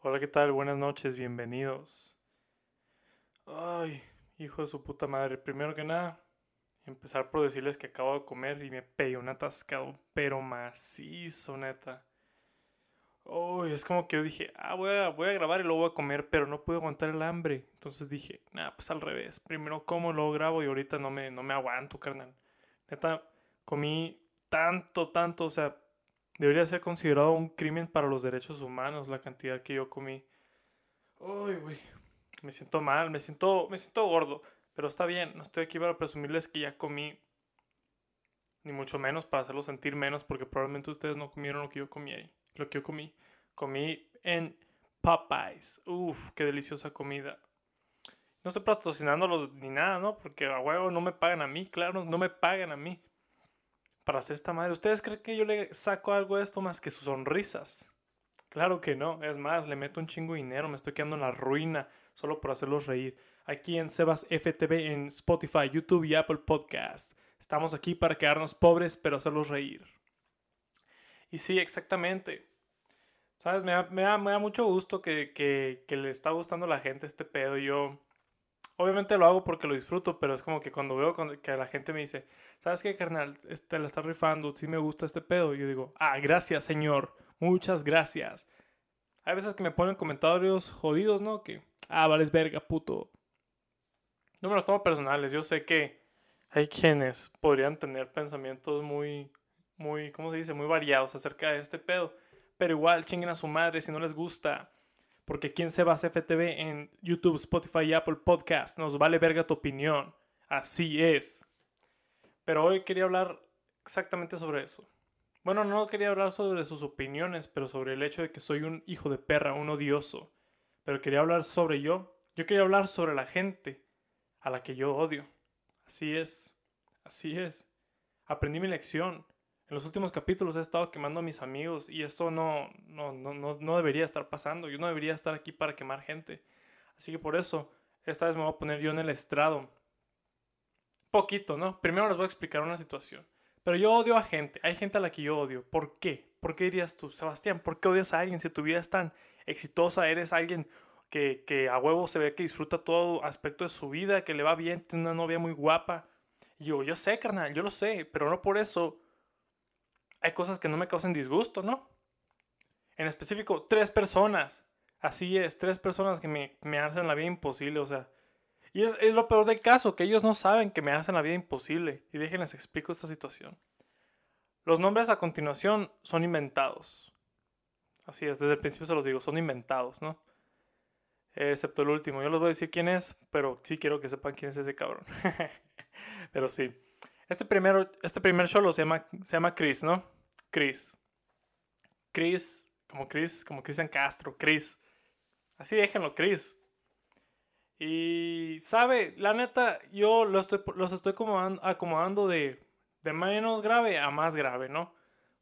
Hola, ¿qué tal? Buenas noches, bienvenidos. Ay, hijo de su puta madre. Primero que nada, empezar por decirles que acabo de comer y me pegué un atascado, pero macizo, neta. Uy, es como que yo dije, ah, voy a, voy a grabar y luego voy a comer, pero no pude aguantar el hambre. Entonces dije, nada, pues al revés. Primero como, luego grabo y ahorita no me, no me aguanto, carnal. Neta, comí tanto, tanto, o sea, debería ser considerado un crimen para los derechos humanos la cantidad que yo comí. Uy, güey, me siento mal, me siento, me siento gordo, pero está bien, no estoy aquí para presumirles que ya comí, ni mucho menos para hacerlos sentir menos, porque probablemente ustedes no comieron lo que yo comí ahí, lo que yo comí. Comí en Popeyes. Uf, qué deliciosa comida. No estoy patrocinándolos ni nada, ¿no? Porque a huevo no me pagan a mí, claro, no me pagan a mí para hacer esta madre. ¿Ustedes creen que yo le saco algo de esto más que sus sonrisas? Claro que no. Es más, le meto un chingo de dinero. Me estoy quedando en la ruina solo por hacerlos reír. Aquí en Sebas FTV, en Spotify, YouTube y Apple Podcasts. Estamos aquí para quedarnos pobres, pero hacerlos reír. Y sí, exactamente. ¿Sabes? Me da, mucho gusto que, que, que, le está gustando a la gente este pedo. Yo, obviamente lo hago porque lo disfruto, pero es como que cuando veo que la gente me dice, ¿sabes qué, carnal? Este, la está rifando, sí me gusta este pedo. Yo digo, ah, gracias, señor. Muchas gracias. Hay veces que me ponen comentarios jodidos, ¿no? Que, ah, vales verga, puto. No me los tomo personales. Yo sé que hay quienes podrían tener pensamientos muy, muy, ¿cómo se dice? Muy variados acerca de este pedo. Pero igual, chinguen a su madre si no les gusta. Porque quien se va a FTV en YouTube, Spotify y Apple Podcast. Nos vale verga tu opinión. Así es. Pero hoy quería hablar exactamente sobre eso. Bueno, no quería hablar sobre sus opiniones, pero sobre el hecho de que soy un hijo de perra, un odioso. Pero quería hablar sobre yo. Yo quería hablar sobre la gente a la que yo odio. Así es. Así es. Aprendí mi lección. En los últimos capítulos he estado quemando a mis amigos y esto no, no, no, no, debería estar pasando. Yo no debería estar aquí para quemar gente. Así que por eso, esta vez me voy a poner yo en el estrado poquito, ¿no? Primero les voy a explicar una situación. Pero yo odio a gente, hay gente a la que yo odio. ¿Por qué? ¿Por qué dirías tú, Sebastián? ¿Por qué odias a alguien si tu vida es tan exitosa? Eres alguien que, que a huevo se ve que disfruta todo aspecto de su vida, que le va bien, tiene una novia muy guapa. yo, yo sé, carnal, yo lo sé, pero no por eso hay cosas que no me causen disgusto, ¿no? En específico, tres personas. Así es, tres personas que me, me hacen la vida imposible, o sea, y es, lo peor del caso, que ellos no saben que me hacen la vida imposible. Y déjenles explico esta situación. Los nombres a continuación son inventados. Así es, desde el principio se los digo, son inventados, ¿no? excepto el último. Yo les voy a decir quién es, pero sí quiero que sepan quién es ese cabrón. pero sí. Este, primero, este primer show se llama, se llama Chris, ¿no? Chris. Chris, como Chris, como Cristian Castro, Chris. Así déjenlo, Chris. Y, sabe, la neta, yo los estoy, los estoy acomodando, de, de menos grave a más grave, ¿no?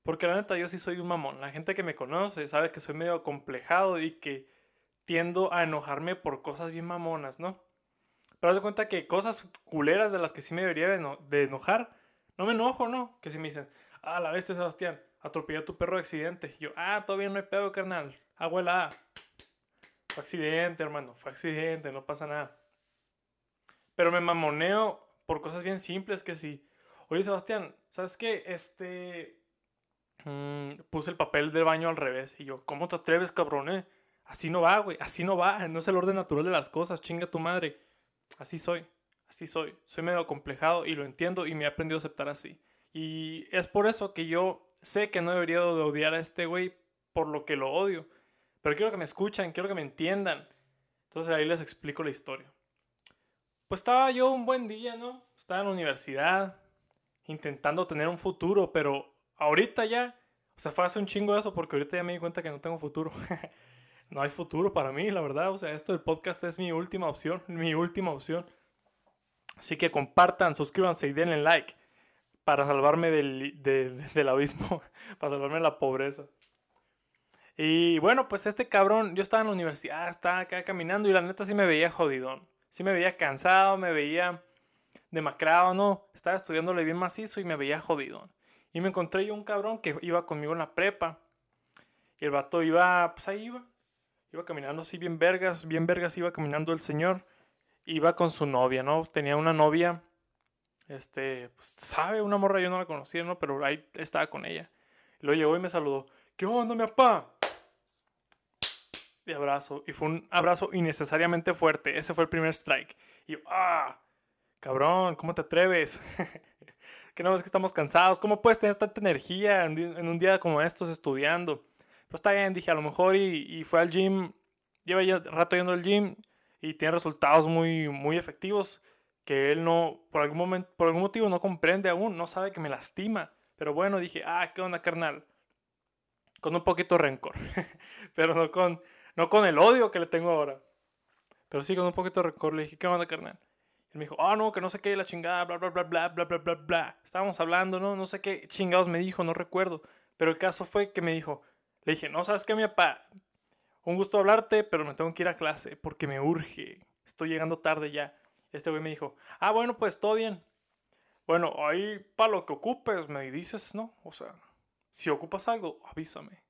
Porque la neta, yo sí soy un mamón. La gente que me conoce sabe que soy medio complejado y que tiendo a enojarme por cosas bien mamonas, ¿no? Pero haz de cuenta que cosas culeras de las que sí me debería de, enojar, no me enojo, ¿no? Que si me dicen, ah, la bestia Sebastián, atropelló a tu perro de accidente. Y yo, ah, todavía no hay pedo, carnal. Abuela, fue accidente, hermano, fue accidente, no pasa nada. Pero me mamoneo por cosas bien simples que sí. Oye, Sebastián, ¿sabes qué? Este... Mm, puse el papel del baño al revés. Y yo, ¿cómo te atreves, cabrón, eh? Así no va, güey. Así no va. No es el orden natural de las cosas. Chinga tu madre. Así soy. Así soy. Soy medio acomplejado y lo entiendo y me he aprendido a aceptar así. Y es por eso que yo sé que no debería de odiar a este güey por lo que lo odio. Pero quiero que me escuchen, quiero que me entiendan. Entonces ahí les explico la historia. Pues estaba yo un buen día, ¿no? Estaba en la universidad, intentando tener un futuro, pero ahorita ya, o sea, fue hace un chingo de eso porque ahorita ya me di cuenta que no tengo futuro. no hay futuro para mí, la verdad. O sea, esto del podcast es mi última opción, mi última opción. Así que compartan, suscríbanse y denle like para salvarme del, del abismo, para salvarme de la pobreza. Y bueno, pues este cabrón, yo estaba en la universidad, estaba acá caminando y la neta sí me veía jodidón. Sí me veía cansado, me veía demacrado, ¿no? Estaba estudiándole bien macizo y me veía jodidón. Y me encontré yo un cabrón que iba conmigo en la prepa. Y el vato iba, pues ahí iba. Iba caminando así bien vergas, bien vergas iba caminando el señor. Iba con su novia, ¿no? Tenía una novia, este, pues, sabe, una morra yo no la conocía, ¿no? Pero ahí estaba con ella. Luego llegó y me saludó. ¿Qué onda, mi papá? De abrazo. Y fue un abrazo innecesariamente fuerte. Ese fue el primer strike. Y yo, ah, cabrón, ¿cómo te atreves? que no ves que estamos cansados. ¿Cómo puedes tener tanta energía en un día como estos estudiando? Pero está bien, dije, a lo mejor y, fue al gym. Lleva ya rato yendo al gym y tiene resultados muy, muy efectivos que él no, por algún, momento, por algún motivo no comprende aún, no sabe que me lastima. Pero bueno, dije, ah, ¿qué onda, carnal? Con un poquito de rencor. Pero no con, no con el odio que le tengo ahora. Pero sí, con un poquito de rencor le dije, ¿qué onda, carnal? Él me dijo, ah, no, que no sé qué, la chingada, bla, bla, bla, bla, bla, bla, bla, bla. Estábamos hablando, ¿no? No sé qué chingados me dijo, no recuerdo. Pero el caso fue que me dijo, le dije, no, ¿sabes qué, mi papá? Un gusto hablarte, pero me tengo que ir a clase porque me urge. Estoy llegando tarde ya. Este güey me dijo, ah, bueno, pues todo bien. Bueno, ahí para lo que ocupes me dices, ¿no? O sea, si ocupas algo, avísame.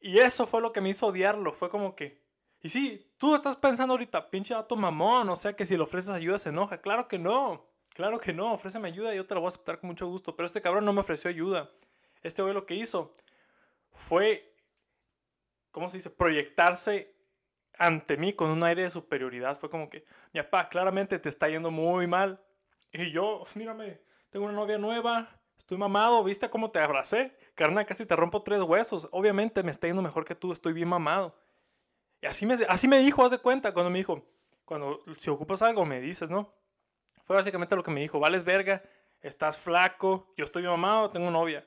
Y eso fue lo que me hizo odiarlo. Fue como que, y sí, tú estás pensando ahorita, pinche tu mamón, o sea que si le ofreces ayuda se enoja. Claro que no, claro que no, ofréceme ayuda y yo te la voy a aceptar con mucho gusto. Pero este cabrón no me ofreció ayuda. Este güey lo que hizo fue, ¿cómo se dice? Proyectarse ante mí con un aire de superioridad. Fue como que, mi papá, claramente te está yendo muy mal. Y yo, mírame, tengo una novia nueva, estoy mamado, ¿viste cómo te abracé? Carnal, casi te rompo tres huesos. Obviamente me está yendo mejor que tú, estoy bien mamado. Y así me, así me dijo, haz de cuenta, cuando me dijo, cuando si ocupas algo me dices, ¿no? Fue básicamente lo que me dijo, vales verga, estás flaco, yo estoy mamado, tengo novia.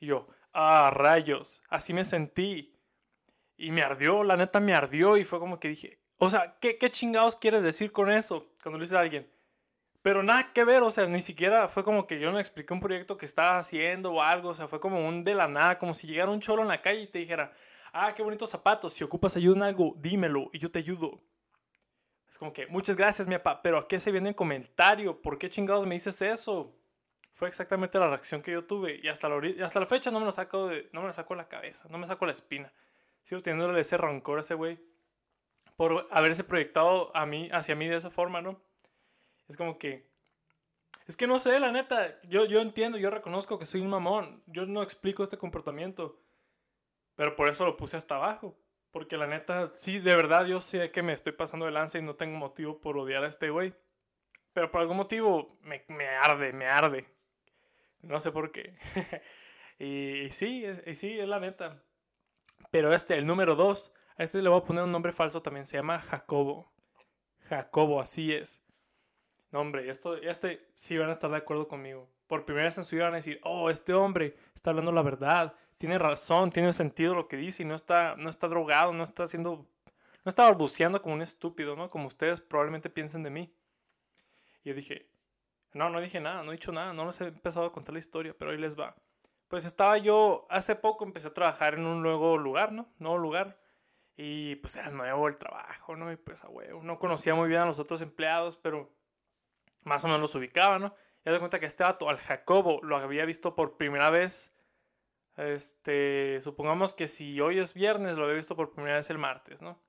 Y yo, ah, rayos, así me sentí. Y me ardió, la neta me ardió y fue como que dije, o sea, ¿qué, chingados quieres decir con eso? Cuando le dices a alguien. Pero nada que ver, o sea, ni siquiera fue como que yo no expliqué un proyecto que estaba haciendo o algo, o sea, fue como un de la nada, como si llegara un cholo en la calle y te dijera, ah, qué bonitos zapatos, si ocupas ayuda en algo, dímelo y yo te ayudo. Es como que, muchas gracias, mi papá, pero ¿a qué se viene el comentario? ¿Por qué chingados me dices eso? Fue exactamente la reacción que yo tuve y hasta la, hasta la fecha no me lo saco de, no me lo saco de la cabeza, no me saco la espina. Sigo teniéndole ese rancor a ese güey por haberse proyectado a mí, hacia mí de esa forma, ¿no? Es como que, es que no sé, la neta, yo, yo entiendo, yo reconozco que soy un mamón, yo no explico este comportamiento. Pero por eso lo puse hasta abajo. Porque la neta, sí, de verdad yo sé que me estoy pasando de lanza y no tengo motivo por odiar a este güey. Pero por algún motivo me, me arde, me arde. No sé por qué. y, sí, y sí, es la neta. Pero este, el número dos, a este le voy a poner un nombre falso también. Se llama Jacobo. Jacobo, así es. No, hombre, esto, este sí van a estar de acuerdo conmigo. Por primera vez en su vida van a decir, oh, este hombre está hablando la verdad tiene razón, tiene sentido lo que dice y no está, no está drogado, no está haciendo, no está balbuceando como un estúpido, ¿no? Como ustedes probablemente piensen de mí. Y yo dije, no, no dije nada, no he dicho nada, no les he empezado a contar la historia, pero ahí les va. Pues estaba yo, hace poco empecé a trabajar en un nuevo lugar, ¿no? Nuevo lugar. Y pues era nuevo el trabajo, ¿no? Y pues a huevo, no conocía muy bien a los otros empleados, pero más o menos los ubicaba, ¿no? Y me cuenta que este vato, al Jacobo, lo había visto por primera vez este, supongamos que si hoy es viernes, lo había visto por primera vez el martes, ¿no?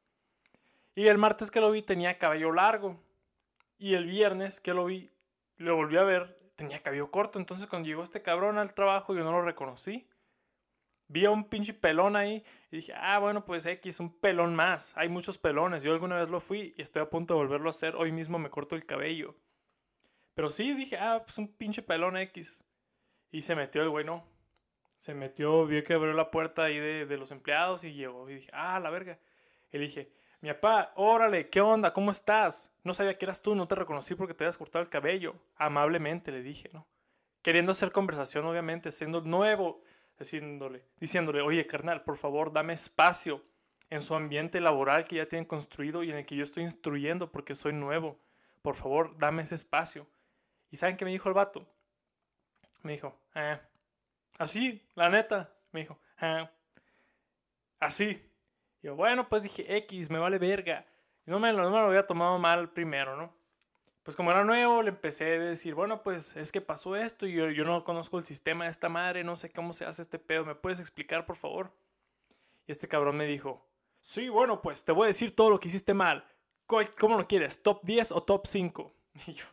Y el martes que lo vi tenía cabello largo. Y el viernes que lo vi, lo volví a ver, tenía cabello corto. Entonces cuando llegó este cabrón al trabajo, yo no lo reconocí. Vi a un pinche pelón ahí y dije, ah, bueno, pues X, un pelón más. Hay muchos pelones. Yo alguna vez lo fui y estoy a punto de volverlo a hacer. Hoy mismo me corto el cabello. Pero sí, dije, ah, pues un pinche pelón X. Y se metió el güey, no se metió, vio que abrió la puerta ahí de, los empleados y llegó. Y dije, ah, la verga. Y dije, mi papá, órale, ¿qué onda? ¿Cómo estás? No sabía que eras tú, no te reconocí porque te habías cortado el cabello. Amablemente le dije, ¿no? Queriendo hacer conversación, obviamente, siendo nuevo, diciéndole, diciéndole, oye, carnal, por favor, dame espacio en su ambiente laboral que ya tienen construido y en el que yo estoy instruyendo porque soy nuevo. Por favor, dame ese espacio. ¿Y saben qué me dijo el vato? Me dijo, eh, Así, la neta. Me dijo, ah, así. Yo, bueno, pues dije, X, me vale verga. No me, no me lo había tomado mal primero, ¿no? Pues como era nuevo, le empecé a decir, bueno, pues es que pasó esto y yo, yo no conozco el sistema de esta madre, no sé cómo se hace este pedo, ¿me puedes explicar, por favor? Y este cabrón me dijo, Sí, bueno, pues te voy a decir todo lo que hiciste mal. ¿Cómo lo quieres? ¿Top 10 o top 5? Y yo,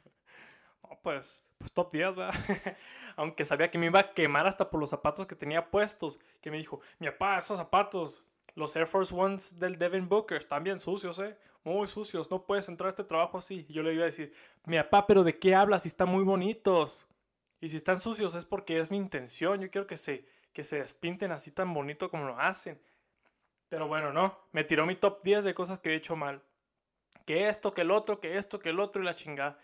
no, pues, pues top 10, ¿verdad? Aunque sabía que me iba a quemar hasta por los zapatos que tenía puestos. Que me dijo, mi papá, esos zapatos, los Air Force Ones del Devin Booker, están bien sucios, ¿eh? Muy sucios, no puedes entrar a este trabajo así. Y yo le iba a decir, mi papá, pero ¿de qué hablas? Si están muy bonitos. Y si están sucios es porque es mi intención. Yo quiero que se, que se despinten así tan bonito como lo hacen. Pero bueno, no. Me tiró mi top 10 de cosas que he hecho mal. Que esto, que el otro, que esto, que el otro y la chingada.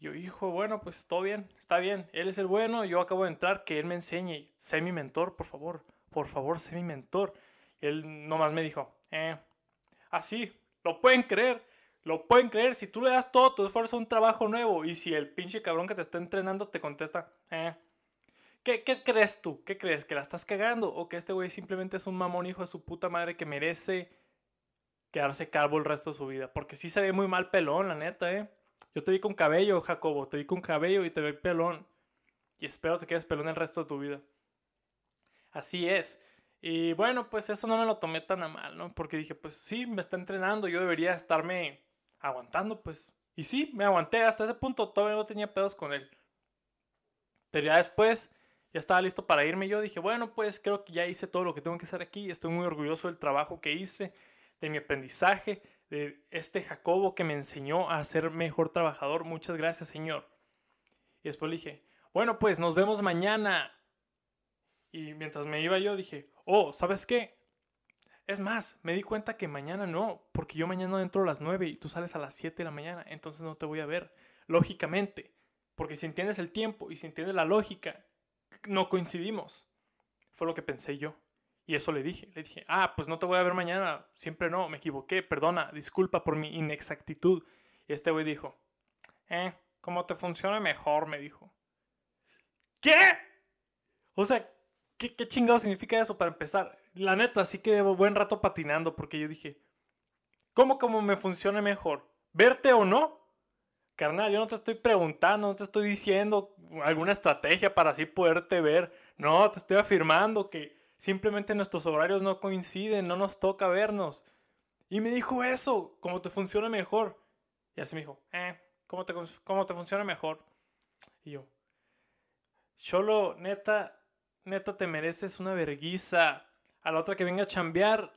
Yo, hijo, bueno, pues todo bien, está bien. Él es el bueno, yo acabo de entrar, que él me enseñe. Sé mi mentor, por favor. Por favor, sé mi mentor. Él nomás me dijo, eh, así, lo pueden creer. Lo pueden creer. Si tú le das todo tu esfuerzo a un trabajo nuevo y si el pinche cabrón que te está entrenando te contesta, eh. ¿Qué, ¿Qué crees tú? ¿Qué crees? ¿Que la estás cagando? ¿O que este güey simplemente es un mamón hijo de su puta madre que merece quedarse calvo el resto de su vida? Porque sí se ve muy mal pelón, la neta, ¿eh? Yo te vi con cabello, Jacobo. Te vi con cabello y te vi pelón. Y espero te quedes pelón el resto de tu vida. Así es. Y bueno, pues eso no me lo tomé tan a mal, ¿no? Porque dije, pues sí, me está entrenando, yo debería estarme aguantando, pues. Y sí, me aguanté hasta ese punto, todavía no tenía pedos con él. Pero ya después, ya estaba listo para irme. Yo dije, bueno, pues creo que ya hice todo lo que tengo que hacer aquí. Estoy muy orgulloso del trabajo que hice, de mi aprendizaje, de este Jacobo que me enseñó a ser mejor trabajador. Muchas gracias, Señor. Y después le dije, bueno, pues nos vemos mañana. Y mientras me iba yo dije, oh, ¿sabes qué? Es más, me di cuenta que mañana no, porque yo mañana entro a las 9 y tú sales a las 7 de la mañana, entonces no te voy a ver, lógicamente, porque si entiendes el tiempo y si entiendes la lógica, no coincidimos. Fue lo que pensé yo. Y eso le dije, le dije, ah, pues no te voy a ver mañana, siempre no, me equivoqué, perdona, disculpa por mi inexactitud. Y este güey dijo, eh, como te funcione mejor, me dijo. ¿Qué? O sea, ¿Qué, ¿Qué chingado significa eso para empezar? La neta, sí que llevo buen rato patinando porque yo dije, ¿cómo como me funcione mejor? ¿Verte o no? Carnal, yo no te estoy preguntando, no te estoy diciendo alguna estrategia para así poderte ver. No, te estoy afirmando que simplemente nuestros horarios no coinciden, no nos toca vernos. Y me dijo eso, ¿cómo te funciona mejor? Y así me dijo, eh, ¿cómo te, cómo te funciona mejor? Y yo, Cholo, neta, neta te mereces una verguiza. A la otra que venga a chambear,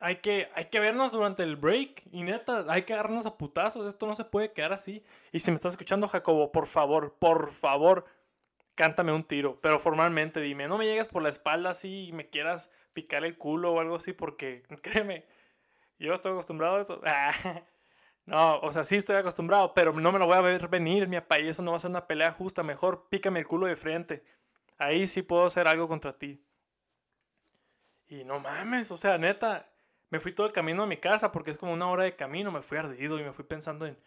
hay que, hay que vernos durante el break. Y neta, hay que agarrarnos a putazos. Esto no se puede quedar así. Y si me estás escuchando, Jacobo, por favor, por favor, cántame un tiro. Pero formalmente dime, no me llegues por la espalda así y me quieras picar el culo o algo así, porque créeme, yo estoy acostumbrado a eso. no, o sea, sí estoy acostumbrado, pero no me lo voy a ver venir, mi papá. Y eso no va a ser una pelea justa. Mejor pícame el culo de frente. Ahí sí puedo hacer algo contra ti. Y no mames, o sea, neta, me fui todo el camino a mi casa porque es como una hora de camino, me fui ardido y me fui pensando en,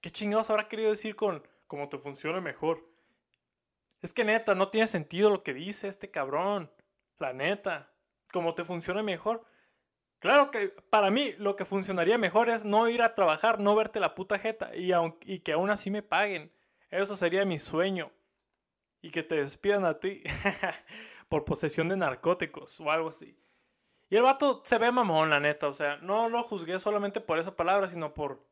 ¿qué chingados habrá querido decir con cómo te funcione mejor? Es que neta, no tiene sentido lo que dice este cabrón. La neta, cómo te funcione mejor. Claro que para mí lo que funcionaría mejor es no ir a trabajar, no verte la puta jeta y, y que aún así me paguen. Eso sería mi sueño y que te despidan a ti por posesión de narcóticos o algo así. Y el vato se ve mamón, la neta. O sea, no lo juzgué solamente por esa palabra, sino por.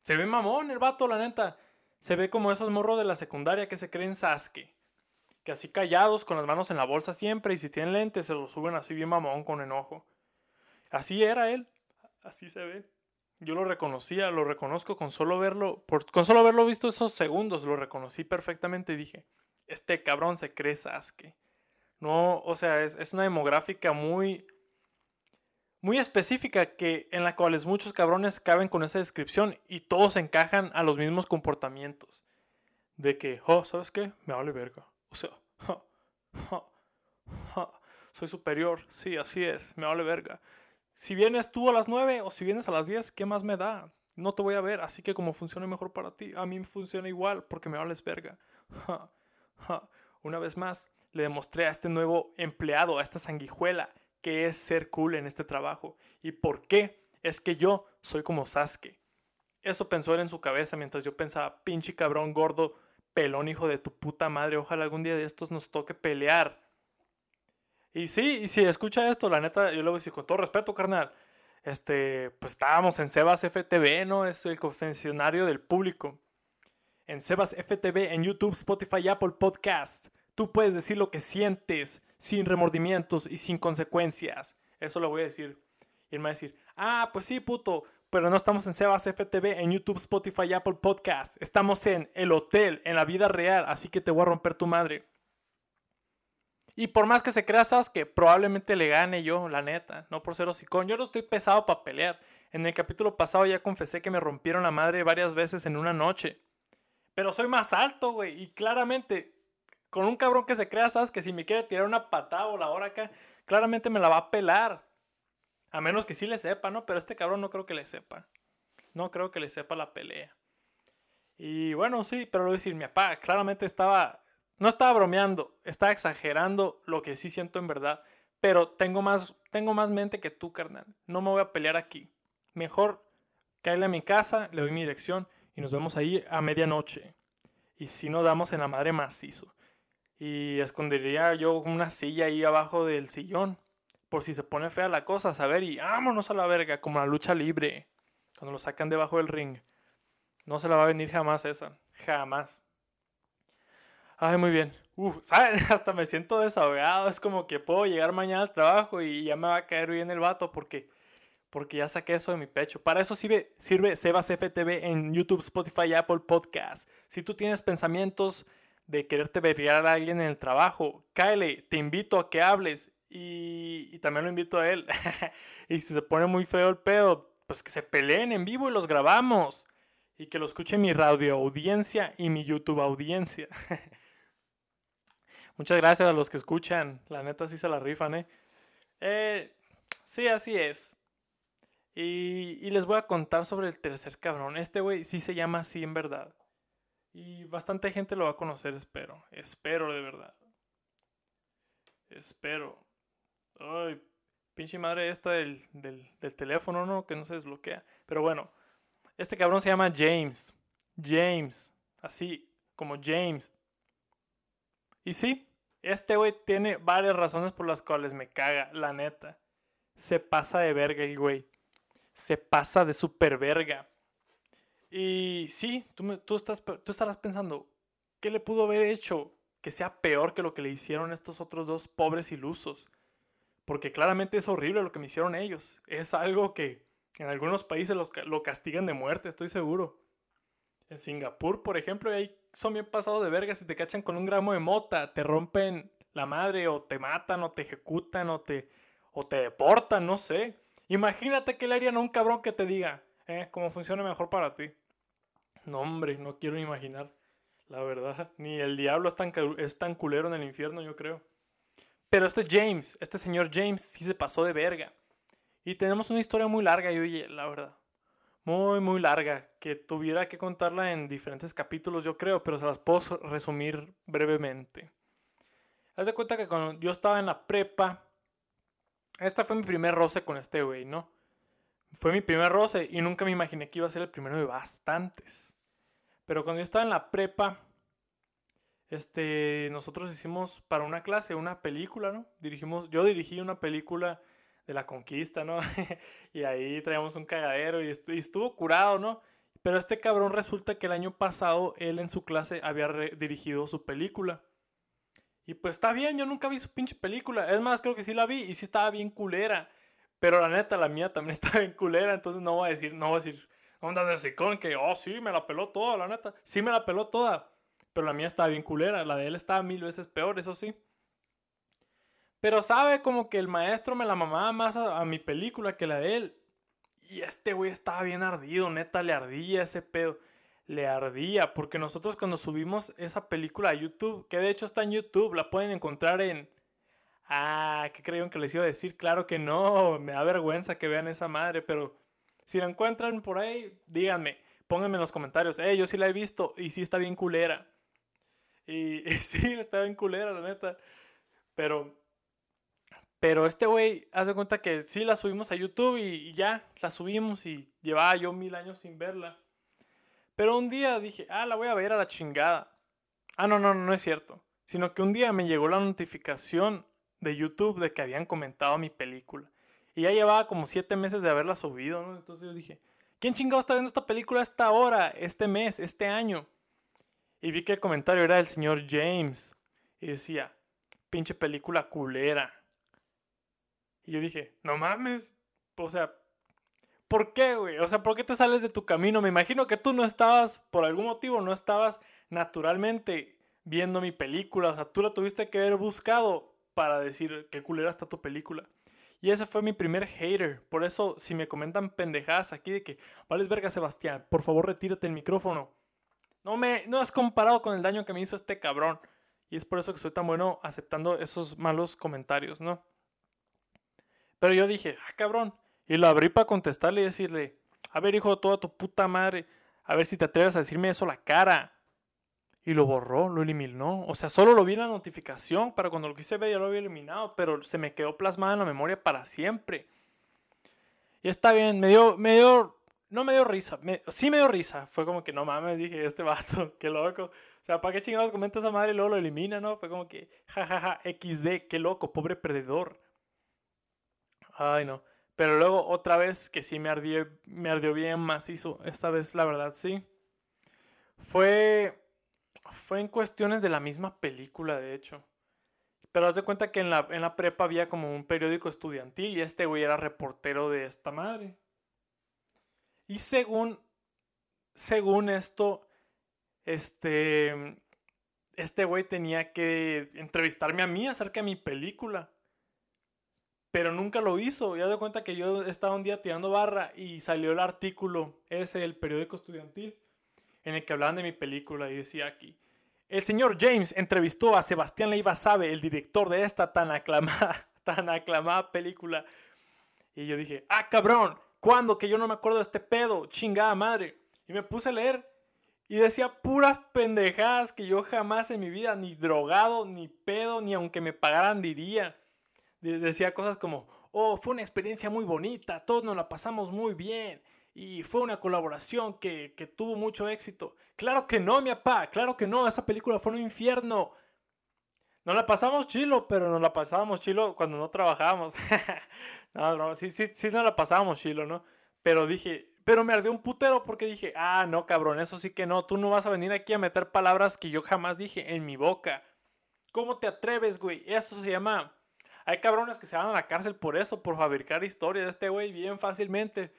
Se ve mamón el vato, la neta. Se ve como esos morros de la secundaria que se creen Sasuke. Que así callados, con las manos en la bolsa siempre, y si tienen lentes, se los suben así bien mamón, con enojo. Así era él. Así se ve. Yo lo reconocía, lo reconozco con solo verlo, con solo haberlo visto esos segundos, lo reconocí perfectamente y dije, este cabrón se cree Sasuke. No, o sea, es, una demográfica muy, muy específica que, en la cual muchos cabrones caben con esa descripción y todos encajan a los mismos comportamientos. De que, oh, ¿sabes qué? Me vale verga. O sea, soy superior. Sí, así es, me vale verga. Si vienes tú a las 9 o si vienes a las 10, ¿qué más me da? No te voy a ver, así que como funcione mejor para ti, a mí me funciona igual porque me hables verga. Una vez más, le demostré a este nuevo empleado, a esta sanguijuela, que es ser cool en este trabajo y por qué es que yo soy como Sasuke. Eso pensó él en su cabeza mientras yo pensaba, pinche cabrón gordo, pelón hijo de tu puta madre, ojalá algún día de estos nos toque pelear Y sí, y si escucha esto, la neta, yo le voy a decir con todo respeto, carnal. Este, pues estábamos en Sebas FTV, ¿no? Es el confesionario del público. En Sebas FTV, en YouTube, Spotify Apple Podcast. Tú puedes decir lo que sientes, sin remordimientos y sin consecuencias. Eso lo voy a decir. Y él me va a decir, ah, pues sí, puto, pero no estamos en Sebas FTV, en YouTube, Spotify Apple Podcast. Estamos en el hotel, en la vida real, así que te voy a romper tu madre. Y por más que se crea que probablemente le gane yo, la neta, no por ser hocicón. Yo no estoy pesado para pelear. En el capítulo pasado ya confesé que me rompieron la madre varias veces en una noche. Pero soy más alto, güey. Y claramente, con un cabrón que se crea que si me quiere tirar una patada o la hora acá, claramente me la va a pelar. A menos que sí le sepa, ¿no? Pero este cabrón no creo que le sepa. No creo que le sepa la pelea. Y bueno, sí, pero lo voy a decir, mi papá claramente estaba no estaba bromeando, estaba exagerando lo que sí siento en verdad. Pero tengo más, tengo más mente que tú, carnal. No me voy a pelear aquí. Mejor caerle a mi casa, le doy mi dirección y nos vemos ahí a medianoche. Y si no damos en la madre macizo. Y escondería yo una silla ahí abajo del sillón. Por si se pone fea la cosa, saber, y vámonos a la verga, como la lucha libre. Cuando lo sacan debajo del ring. No se la va a venir jamás esa. Jamás. Ay, muy bien. Uf, ¿saben? Hasta me siento desahogado. Es como que puedo llegar mañana al trabajo y ya me va a caer bien el vato porque, porque ya saqué eso de mi pecho. Para eso sirve, sirve Sebas FTV en YouTube, Spotify y Apple Podcast. Si tú tienes pensamientos de quererte vergar a alguien en el trabajo, cáele, te invito a que hables y, y también lo invito a él. y si se pone muy feo el pedo, pues que se peleen en vivo y los grabamos. Y que lo escuche mi radio audiencia y mi YouTube audiencia. Muchas gracias a los que escuchan. La neta sí se la rifan, ¿eh? eh sí, así es. Y, les voy a contar sobre el tercer cabrón. Este güey sí se llama así en verdad. Y bastante gente lo va a conocer, espero. Espero de verdad. Espero. Ay, pinche madre esta del, del, del teléfono, ¿no? Que no se desbloquea. Pero bueno, este cabrón se llama James. James. Así como James. Y sí, este güey tiene varias razones por las cuales me caga, la neta. Se pasa de verga el güey. Se pasa de super verga. Y sí, tú, estás, tú estarás pensando, ¿qué le pudo haber hecho que sea peor que lo que le hicieron estos otros dos pobres ilusos? Porque claramente es horrible lo que me hicieron ellos. Es algo que en algunos países lo castigan de muerte, estoy seguro. En Singapur, por ejemplo, ahí son bien pasados de verga. Si te cachan con un gramo de mota, te rompen la madre, o te matan, o te ejecutan, o te, o te deportan, no sé. Imagínate que le harían a un cabrón que te diga, eh, cómo funciona mejor para ti. No, hombre, no quiero imaginar. La verdad, ni el diablo es tan, es tan culero en el infierno, yo creo. Pero este James, este señor James, sí se pasó de verga. Y tenemos una historia muy larga, y oye, la verdad muy, muy larga, que tuviera que contarla en diferentes capítulos, yo creo, pero se las puedo resumir brevemente. Haz de cuenta que cuando yo estaba en la prepa, esta fue mi primer roce con este güey, ¿no? Fue mi primer roce y nunca me imaginé que iba a ser el primero de bastantes. Pero cuando yo estaba en la prepa, este, nosotros hicimos para una clase una película, ¿no? Dirigimos, yo dirigí una película de la conquista, ¿no? y ahí traíamos un cagadero y, estuvo curado, ¿no? Pero este cabrón resulta que el año pasado él en su clase había dirigido su película. Y pues está bien, yo nunca vi su pinche película. Es más, creo que sí la vi y sí estaba bien culera. Pero la neta, la mía también estaba bien culera. Entonces no voy a decir, no voy a decir, onda de sicón que, oh sí, me la peló toda, la neta. Sí me la peló toda. Pero la mía estaba bien culera. La de él estaba mil veces peor, eso sí. Pero sabe como que el maestro me la mamaba más a, mi película que la de él. Y este güey estaba bien ardido, neta, le ardía ese pedo. Le ardía, porque nosotros cuando subimos esa película a YouTube, que de hecho está en YouTube, la pueden encontrar en... Ah, ¿qué creyeron que les iba a decir? Claro que no, me da vergüenza que vean esa madre, pero si la encuentran por ahí, díganme, pónganme en los comentarios, eh, yo sí la he visto y sí está bien culera. Y, y sí, está bien culera, la neta. Pero pero este güey, hace cuenta que sí la subimos a YouTube y, ya, la subimos y llevaba yo mil años sin verla. Pero un día dije, ah, la voy a ver a la chingada. Ah, no, no, no es cierto. Sino que un día me llegó la notificación de YouTube de que habían comentado mi película. Y ya llevaba como siete meses de haberla subido, ¿no? Entonces yo dije, ¿quién chingado está viendo esta película esta hora, este mes, este año? Y vi que el comentario era del señor James. Y decía, pinche película culera. Y yo dije, no mames. O sea, ¿por qué, güey? O sea, ¿por qué te sales de tu camino? Me imagino que tú no estabas, por algún motivo, no estabas naturalmente viendo mi película. O sea, tú la tuviste que haber buscado para decir qué culera está tu película. Y ese fue mi primer hater. Por eso, si me comentan pendejadas aquí de que, vales verga, Sebastián, por favor retírate el micrófono. No me, no es comparado con el daño que me hizo este cabrón. Y es por eso que soy tan bueno aceptando esos malos comentarios, ¿no? Pero yo dije, ah, cabrón. Y lo abrí para contestarle y decirle, a ver, hijo de toda tu puta madre, a ver si te atreves a decirme eso la cara. Y lo borró, lo eliminó. O sea, solo lo vi en la notificación para cuando lo quise ver ya lo había eliminado, pero se me quedó plasmado en la memoria para siempre. Y está bien, me dio, me dio, no me dio risa, sí me dio risa. Fue como que no mames, dije, este vato, qué loco. O sea, ¿para qué chingados comenta esa madre y luego lo elimina, no? Fue como que, jajaja, XD, qué loco, pobre perdedor. Ay, no. Pero luego otra vez que sí me ardió, me ardió bien macizo. Esta vez, la verdad, sí. Fue fue en cuestiones de la misma película, de hecho. Pero haz de cuenta que en la, en la prepa había como un periódico estudiantil y este güey era reportero de esta madre. Y según, según esto, este, este güey tenía que entrevistarme a mí acerca de mi película. Pero nunca lo hizo. Ya de cuenta que yo estaba un día tirando barra y salió el artículo ese del periódico estudiantil en el que hablaban de mi película y decía aquí, el señor James entrevistó a Sebastián Leiva Sabe, el director de esta tan aclamada, tan aclamada película. Y yo dije, ah, cabrón, ¿cuándo? Que yo no me acuerdo de este pedo, chingada madre. Y me puse a leer y decía puras pendejadas que yo jamás en mi vida, ni drogado, ni pedo, ni aunque me pagaran diría. Decía cosas como, oh, fue una experiencia muy bonita, todos nos la pasamos muy bien y fue una colaboración que, tuvo mucho éxito. Claro que no, mi papá, claro que no, esa película fue un infierno. No la pasamos chilo, pero nos la pasábamos chilo cuando no trabajábamos. no, no, sí, sí, sí nos la pasábamos chilo, ¿no? Pero dije, pero me ardió un putero porque dije, ah, no, cabrón, eso sí que no, tú no vas a venir aquí a meter palabras que yo jamás dije en mi boca. ¿Cómo te atreves, güey? Eso se llama... Hay cabrones que se van a la cárcel por eso, por fabricar historias de este güey bien fácilmente.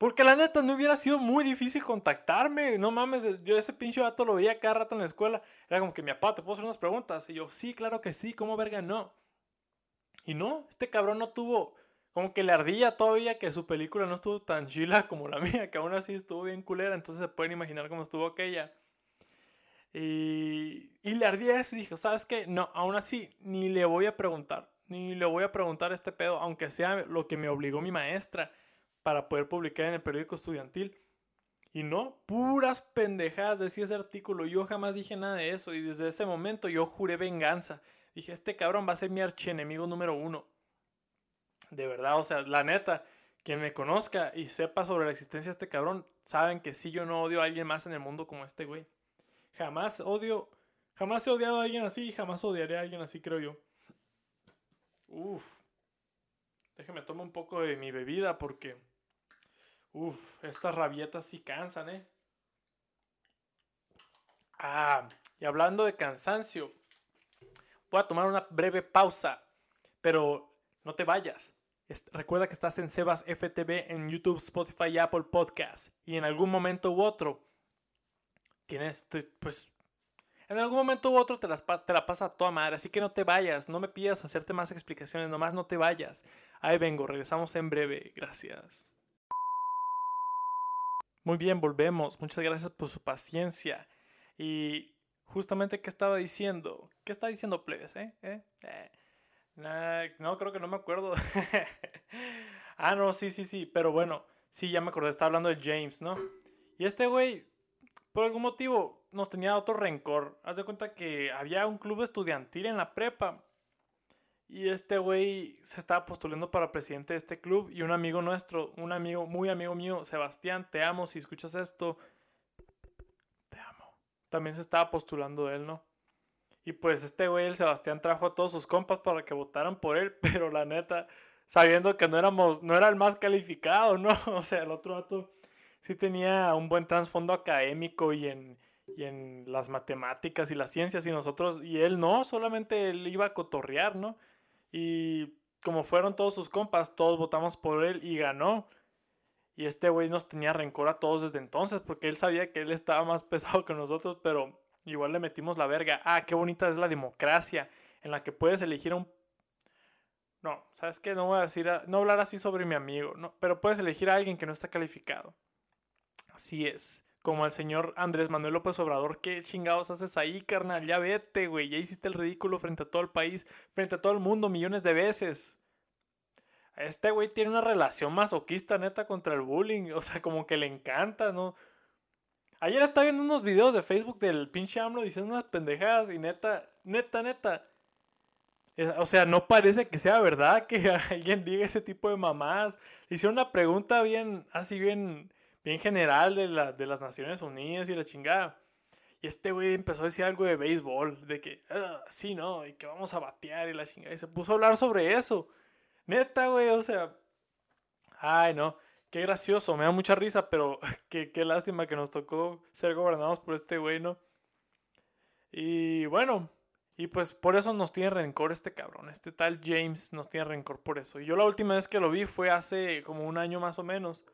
Porque la neta no hubiera sido muy difícil contactarme. No mames, yo ese pinche vato lo veía cada rato en la escuela. Era como que mi papá, ¿te puedo hacer unas preguntas? Y yo, sí, claro que sí, ¿cómo verga no? Y no, este cabrón no tuvo. Como que le ardía todavía que su película no estuvo tan chila como la mía, que aún así estuvo bien culera. Entonces se pueden imaginar cómo estuvo aquella. Y, y le ardía eso y dije, ¿sabes qué? No, aún así, ni le voy a preguntar. Ni le voy a preguntar este pedo, aunque sea lo que me obligó mi maestra para poder publicar en el periódico estudiantil. Y no, puras pendejadas decía ese artículo. Yo jamás dije nada de eso. Y desde ese momento yo juré venganza. Dije, este cabrón va a ser mi archienemigo número uno. De verdad, o sea, la neta, quien me conozca y sepa sobre la existencia de este cabrón, saben que si yo no odio a alguien más en el mundo como este güey. Jamás odio, jamás he odiado a alguien así y jamás odiaré a alguien así, creo yo. Uf. Déjeme tomar un poco de mi bebida porque Uf, estas rabietas sí cansan, ¿eh? Ah, y hablando de cansancio, voy a tomar una breve pausa, pero no te vayas. Recuerda que estás en Sebas FTV en YouTube, Spotify y Apple Podcast. Y en algún momento u otro, tienes, pues, en algún momento u otro te, te la pasa a toda madre. Así que no te vayas, no me pidas hacerte más explicaciones, nomás no te vayas. Ahí vengo, regresamos en breve. Gracias. Muy bien, volvemos. Muchas gracias por su paciencia. Y justamente, ¿qué estaba diciendo? ¿Qué está diciendo plebes, eh? ¿Eh? eh. no, creo que no me acuerdo. ah, no, sí, sí, sí. Pero bueno, sí, ya me acordé. Estaba hablando de James, ¿no? Y este güey, por algún motivo, nos tenía otro rencor. Haz de cuenta que había un club estudiantil en la prepa. Y este güey se estaba postulando para presidente de este club. Y un amigo nuestro, un amigo, muy amigo mío, Sebastián, te amo si escuchas esto. Te amo. También se estaba postulando él, ¿no? Y pues este güey, el Sebastián, trajo a todos sus compas para que votaran por él, pero la neta, sabiendo que no éramos, no era el más calificado, ¿no? O sea, el otro vato sí tenía un buen trasfondo académico y en, y en las matemáticas y las ciencias, y nosotros, y él no, solamente él iba a cotorrear, ¿no? Y como fueron todos sus compas, todos votamos por él y ganó. Y este güey nos tenía rencor a todos desde entonces, porque él sabía que él estaba más pesado que nosotros, pero igual le metimos la verga. Ah, qué bonita es la democracia, en la que puedes elegir a un... No, ¿sabes qué? No voy a decir, no hablar así sobre mi amigo, no, pero puedes elegir a alguien que no está calificado. Así es. Como el señor Andrés Manuel López Obrador, ¿qué chingados haces ahí, carnal? Ya vete, güey. Ya hiciste el ridículo frente a todo el país, frente a todo el mundo, millones de veces. Este güey tiene una relación masoquista, neta, contra el bullying. O sea, como que le encanta, ¿no? Ayer estaba viendo unos videos de Facebook del pinche AMLO diciendo unas pendejadas y neta, neta, neta. O sea, no parece que sea verdad que alguien diga ese tipo de mamás. hicieron una pregunta bien, así bien bien general de, la, de las Naciones Unidas y la chingada. Y este güey empezó a decir algo de béisbol, de que, ah, sí, no, y que vamos a batear y la chingada. Y se puso a hablar sobre eso. Neta, güey, o sea, ay, no, qué gracioso, me da mucha risa, pero qué, qué lástima que nos tocó ser gobernados por este güey, ¿no? Y bueno, y pues por eso nos tiene rencor este cabrón, este tal James nos tiene rencor por eso. Y yo la última vez que lo vi fue hace como un año más o menos.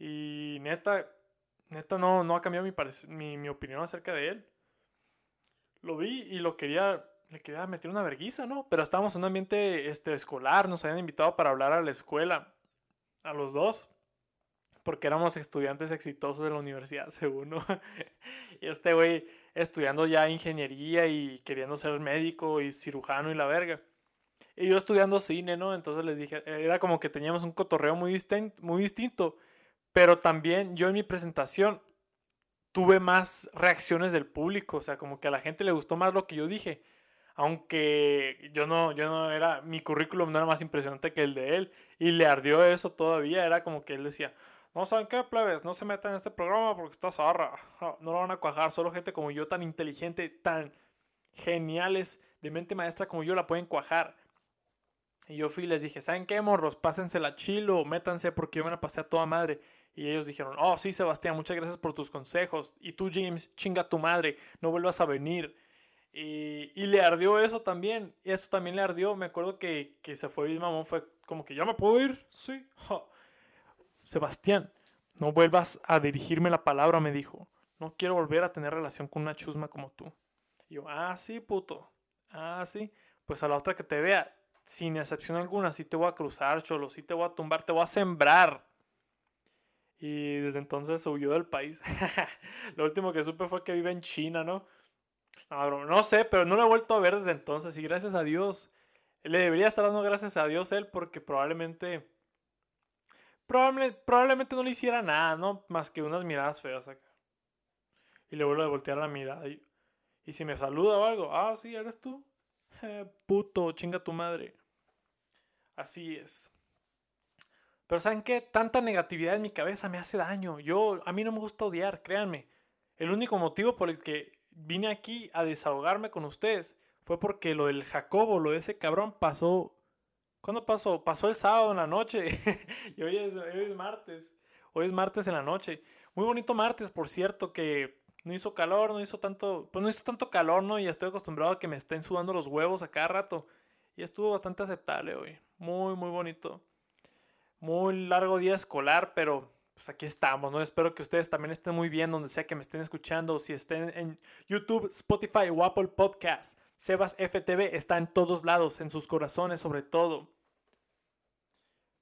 Y neta, neta no, no ha cambiado mi, mi, opinión acerca de él. Lo vi y lo quería, le quería meter una verguiza, ¿no? Pero estábamos en un ambiente este, escolar, nos habían invitado para hablar a la escuela, a los dos, porque éramos estudiantes exitosos de la universidad, según, ¿no? y este güey estudiando ya ingeniería y queriendo ser médico y cirujano y la verga. Y yo estudiando cine, ¿no? Entonces les dije, era como que teníamos un cotorreo muy, muy distinto. Pero también yo en mi presentación tuve más reacciones del público, o sea, como que a la gente le gustó más lo que yo dije. Aunque yo no, yo no era, mi currículum no era más impresionante que el de él. Y le ardió eso todavía. Era como que él decía, no saben qué, plebes, no se metan en este programa porque está zarra. No, lo van a cuajar. Solo gente como yo, tan inteligente, tan geniales, de mente maestra como yo, la pueden cuajar. Y yo fui y les dije, ¿saben qué, morros? Pásensela chilo, métanse porque yo me la pasé a toda madre. Y ellos dijeron, oh sí, Sebastián, muchas gracias por tus consejos. Y tú, James, chinga tu madre, no vuelvas a venir. Y, y, le ardió eso también. Y eso también le ardió. Me acuerdo que, que se fue bien mamón. Fue como que, ¿ya me puedo ir? Sí. Sebastián, no vuelvas a dirigirme la palabra, me dijo. No quiero volver a tener relación con una chusma como tú. Y yo, ah, sí, puto. Ah, sí. Pues a la otra que te vea, sin excepción alguna, sí te voy a cruzar, cholo. Sí te voy a tumbar, te voy a sembrar. Y desde entonces huyó del país. Lo último que supe fue que vive en China, ¿no? No, no sé, pero no lo he vuelto a ver desde entonces. Y gracias a Dios. Le debería estar dando gracias a Dios él porque probablemente... Probablemente, probablemente no le hiciera nada, ¿no? Más que unas miradas feas acá. Y le vuelvo a voltear la mirada. Y, y si me saluda o algo, ah, sí, eres tú. puto, chinga tu madre. Así es. Pero ¿saben qué? Tanta negatividad en mi cabeza me hace daño. Yo, a mí no me gusta odiar, créanme. El único motivo por el que vine aquí a desahogarme con ustedes fue porque lo del Jacobo, lo de ese cabrón, pasó. ¿Cuándo pasó? Pasó el sábado en la noche. y hoy es, hoy es martes. Hoy es martes en la noche. Muy bonito martes, por cierto, que no hizo calor, no hizo tanto. Pues no hizo tanto calor, ¿no? Y estoy acostumbrado a que me estén sudando los huevos a cada rato. Y estuvo bastante aceptable hoy. Muy, muy bonito muy largo día escolar, pero pues aquí estamos, ¿no? Espero que ustedes también estén muy bien donde sea que me estén escuchando, si estén en YouTube, Spotify o Apple Podcast. Sebas FTV está en todos lados, en sus corazones sobre todo.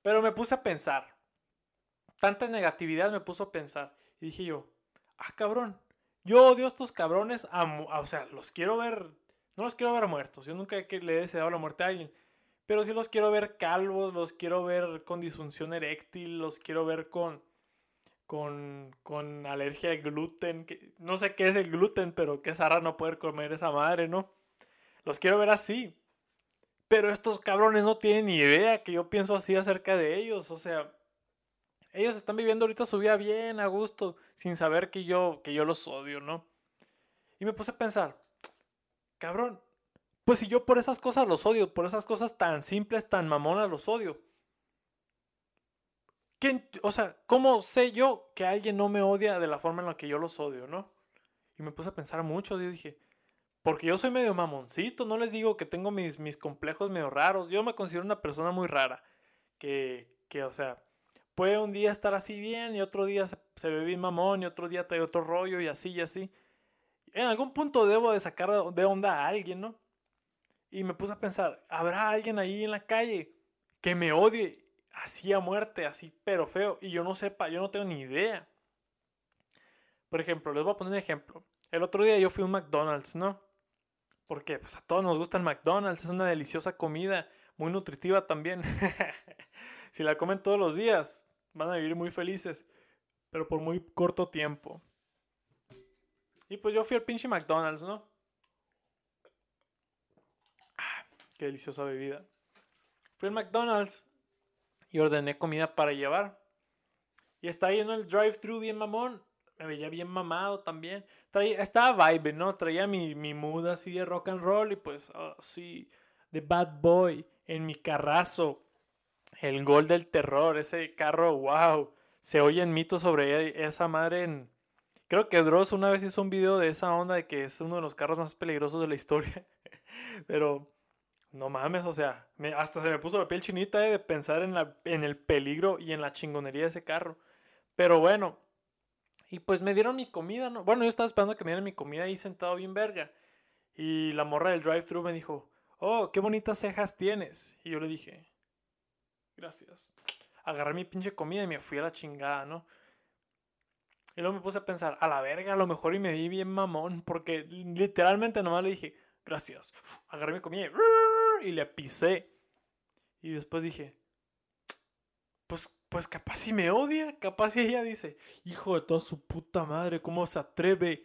Pero me puse a pensar. Tanta negatividad me puso a pensar. Y dije yo, ah, cabrón. Yo odio a estos cabrones. o sea, los quiero ver. No los quiero ver muertos. Yo nunca le he deseado la muerte a alguien. Pero sí los quiero ver calvos, los quiero ver con disfunción eréctil, los quiero ver con, con, con alergia al gluten. Que, no sé qué es el gluten, pero es raro no poder comer esa madre, ¿no? Los quiero ver así. Pero estos cabrones no tienen ni idea que yo pienso así acerca de ellos. O sea, ellos están viviendo ahorita su vida bien, a gusto, sin saber que yo, que yo los odio, ¿no? Y me puse a pensar, cabrón, pues si yo por esas cosas los odio, por esas cosas tan simples, tan mamonas los odio. ¿Quién, o sea, ¿cómo sé yo que alguien no me odia de la forma en la que yo los odio, no? Y me puse a pensar mucho y dije, porque yo soy medio mamoncito, no les digo que tengo mis, mis complejos medio raros. Yo me considero una persona muy rara. Que, que, o sea, puede un día estar así bien y otro día se, se ve bien mamón y otro día trae otro rollo y así y así. En algún punto debo de sacar de onda a alguien, ¿no? Y me puse a pensar, ¿habrá alguien ahí en la calle que me odie así a muerte, así pero feo? Y yo no sepa, yo no tengo ni idea. Por ejemplo, les voy a poner un ejemplo. El otro día yo fui a un McDonald's, ¿no? Porque pues, a todos nos gusta el McDonald's, es una deliciosa comida, muy nutritiva también. si la comen todos los días, van a vivir muy felices, pero por muy corto tiempo. Y pues yo fui al pinche McDonald's, ¿no? Qué deliciosa bebida. Fui al McDonald's y ordené comida para llevar. Y estaba en el drive-thru bien mamón. Me veía bien mamado también. Traía, estaba vibe, ¿no? Traía mi, mi mood así de rock and roll y pues así de bad boy en mi carrazo. El gol del terror, ese carro, wow. Se oyen mitos sobre esa madre en... Creo que Dross una vez hizo un video de esa onda de que es uno de los carros más peligrosos de la historia. Pero no mames, o sea, me, hasta se me puso la piel chinita eh, de pensar en, la, en el peligro y en la chingonería de ese carro. Pero bueno, y pues me dieron mi comida, ¿no? Bueno, yo estaba esperando que me dieran mi comida ahí sentado bien verga. Y la morra del drive-thru me dijo, oh, qué bonitas cejas tienes. Y yo le dije, gracias. Agarré mi pinche comida y me fui a la chingada, ¿no? Y luego me puse a pensar, a la verga, a lo mejor y me vi bien mamón, porque literalmente nomás le dije, gracias. Agarré mi comida y y le pisé. Y después dije, pues, pues capaz si me odia, capaz si ella dice, hijo de toda su puta madre, ¿cómo se atreve?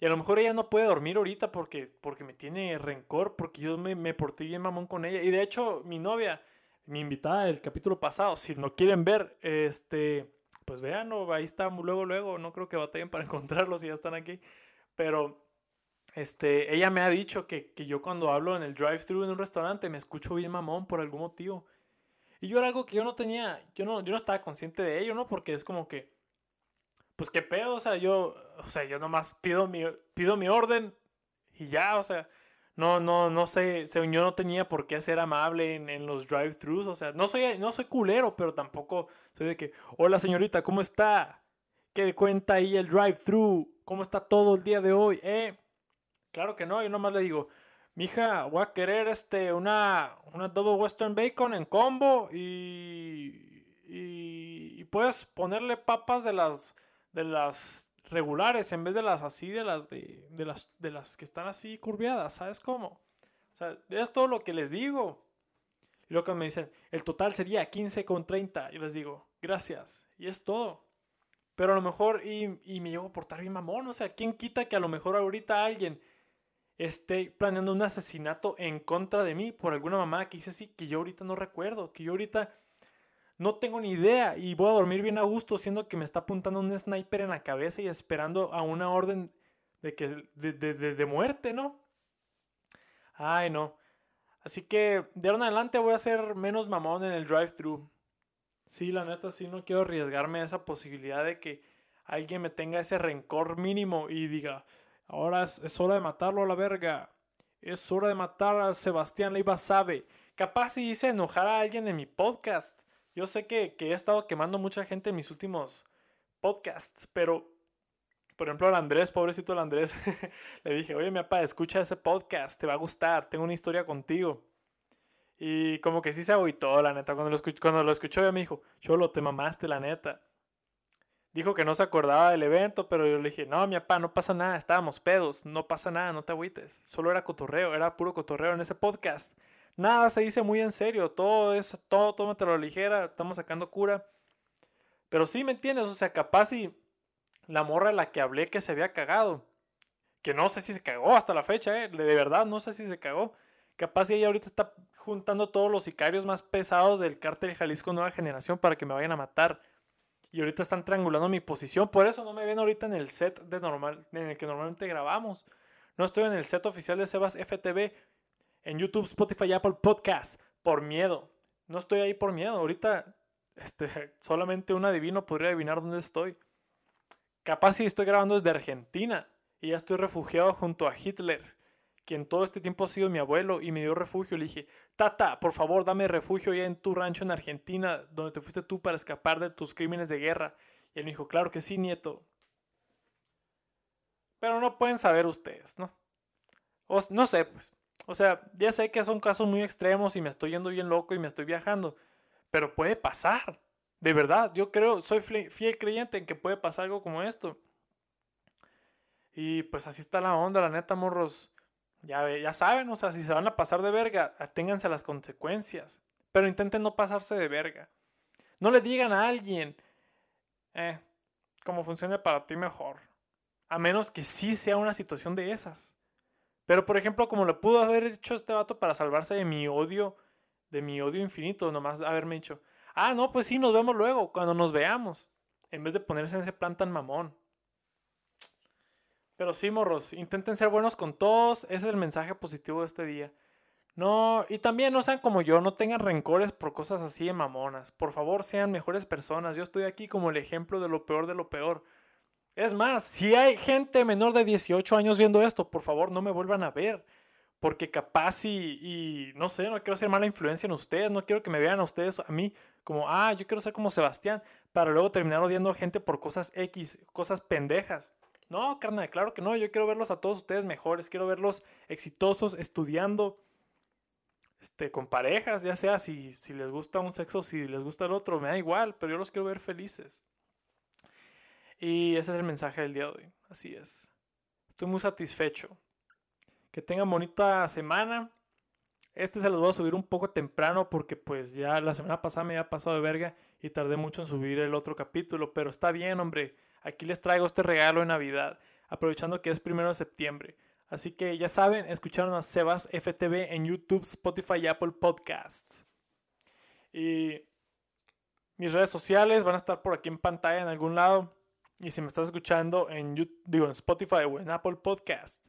Y a lo mejor ella no puede dormir ahorita porque, porque me tiene rencor, porque yo me, me porté bien mamón con ella. Y de hecho, mi novia, mi invitada del capítulo pasado, si no quieren ver, este, pues vean, ahí está luego, luego, no creo que batallen para encontrarlos si ya están aquí. Pero este, ella me ha dicho que, yo cuando hablo en el drive-thru en un restaurante me escucho bien mamón por algún motivo. Y yo era algo que yo no tenía, yo no, yo no estaba consciente de ello, ¿no? Porque es como que, pues qué pedo, o sea, yo, o sea, yo nomás pido mi, pido mi orden y ya, o sea, no, no, no sé, yo no tenía por qué ser amable en, en los drive-thrus, o sea, no soy, no soy culero, pero tampoco soy de que, hola señorita, ¿cómo está? ¿Qué cuenta ahí el drive-thru? ¿Cómo está todo el día de hoy? Eh, Claro que no, yo nomás le digo, mija, voy a querer este, una, una double western bacon en combo y, y, puedes ponerle papas de las, de las regulares en vez de las así, de las, de, de, las, de las que están así curviadas, ¿sabes cómo? O sea, es todo lo que les digo. Y luego me dicen, el total sería 15 con 30. Y les digo, gracias. Y es todo. Pero a lo mejor, y, y me llevo a portar bien mamón. O sea, ¿quién quita que a lo mejor ahorita alguien esté planeando un asesinato en contra de mí por alguna mamá que hice así, que yo ahorita no recuerdo, que yo ahorita no tengo ni idea y voy a dormir bien a gusto siendo que me está apuntando un sniper en la cabeza y esperando a una orden de, que, de, de, de, muerte, ¿no? Ay, no. Así que de ahora en adelante voy a ser menos mamón en el drive-thru. Sí, la neta, sí, no quiero arriesgarme a esa posibilidad de que alguien me tenga ese rencor mínimo y diga, Ahora es, hora de matarlo a la verga. Es hora de matar a Sebastián Leiva Sabe. Capaz si hice enojar a alguien en mi podcast. Yo sé que, he estado quemando mucha gente en mis últimos podcasts, pero por ejemplo, al Andrés, pobrecito el Andrés, le dije, oye, mi papá, escucha ese podcast, te va a gustar, tengo una historia contigo. Y como que sí se agüitó, la neta. Cuando lo, escuchó, cuando lo escuchó, me dijo, Cholo, te mamaste, la neta dijo que no se acordaba del evento, pero yo le dije, no, mi papá, no pasa nada, estábamos pedos, no pasa nada, no te agüites. Solo era cotorreo, era puro cotorreo en ese podcast. Nada se dice muy en serio, todo es, todo, tómatelo a lo ligera, estamos sacando cura. Pero sí, ¿me entiendes? O sea, capaz si la morra a la que hablé que se había cagado, que no sé si se cagó hasta la fecha, ¿eh? de verdad, no sé si se cagó. Capaz si ella ahorita está juntando todos los sicarios más pesados del cártel Jalisco Nueva Generación para que me vayan a matar y ahorita están triangulando mi posición. Por eso no me ven ahorita en el set de normal, en el que normalmente grabamos. No estoy en el set oficial de Sebas FTV en YouTube, Spotify y Apple Podcast por miedo. No estoy ahí por miedo. Ahorita este, solamente un adivino podría adivinar dónde estoy. Capaz si estoy grabando desde Argentina y ya estoy refugiado junto a Hitler, quien todo este tiempo ha sido mi abuelo y me dio refugio. Le dije, Tata, por favor, dame refugio ya en tu rancho en Argentina, donde te fuiste tú para escapar de tus crímenes de guerra. Y él me dijo, claro que sí, nieto. Pero no pueden saber ustedes, ¿no? no sé, pues. O sea, ya sé que son casos muy extremos y me estoy yendo bien loco y me estoy viajando. Pero puede pasar. De verdad, yo creo, soy fiel creyente en que puede pasar algo como esto. Y pues así está la onda, la neta, morros. Ya, ya saben, o sea, si se van a pasar de verga, aténganse a las consecuencias. Pero intenten no pasarse de verga. No le digan a alguien, eh, como funcione para ti mejor. A menos que sí sea una situación de esas. Pero por ejemplo, como le pudo haber hecho este vato para salvarse de mi odio, de mi odio infinito, nomás haberme dicho, ah, no, pues sí, nos vemos luego, cuando nos veamos. En vez de ponerse en ese plan tan mamón. Pero sí, morros, intenten ser buenos con todos. Ese es el mensaje positivo de este día. No, y también no sean como yo, no tengan rencores por cosas así de mamonas. Por favor, sean mejores personas. Yo estoy aquí como el ejemplo de lo peor de lo peor. Es más, si hay gente menor de 18 años viendo esto, por favor no me vuelvan a ver. Porque capaz y, no sé, no quiero ser mala influencia en ustedes, no quiero que me vean a ustedes, a mí, como, ah, yo quiero ser como Sebastián, para luego terminar odiando a gente por cosas X, cosas pendejas. No, carnal, claro que no, yo quiero verlos a todos ustedes mejores, quiero verlos exitosos, estudiando, este, con parejas, ya sea si, si les gusta un sexo, si les gusta el otro, me da igual, pero yo los quiero ver felices. Y ese es el mensaje del día de hoy. Así es. Estoy muy satisfecho. Que tengan bonita semana. Este se los voy a subir un poco temprano porque pues ya la semana pasada me había pasado de verga y tardé mucho en subir el otro capítulo. Pero está bien, hombre. Aquí les traigo este regalo de Navidad. Aprovechando que es primero de septiembre. Así que ya saben, escucharon a Sebas FTV en YouTube, Spotify y Apple Podcasts. Y mis redes sociales van a estar por aquí en pantalla en algún lado. Y si me estás escuchando en, digo, en Spotify o en Apple Podcast,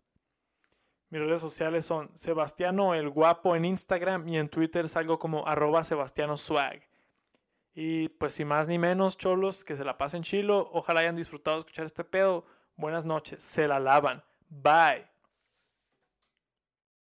mis redes sociales son Sebastiano el Guapo en Instagram y en Twitter salgo como arroba Sebastiano Swag. Y pues sin más ni menos, cholos, que se la pasen chilo. Ojalá hayan disfrutado de escuchar este pedo. Buenas noches, se la lavan. Bye.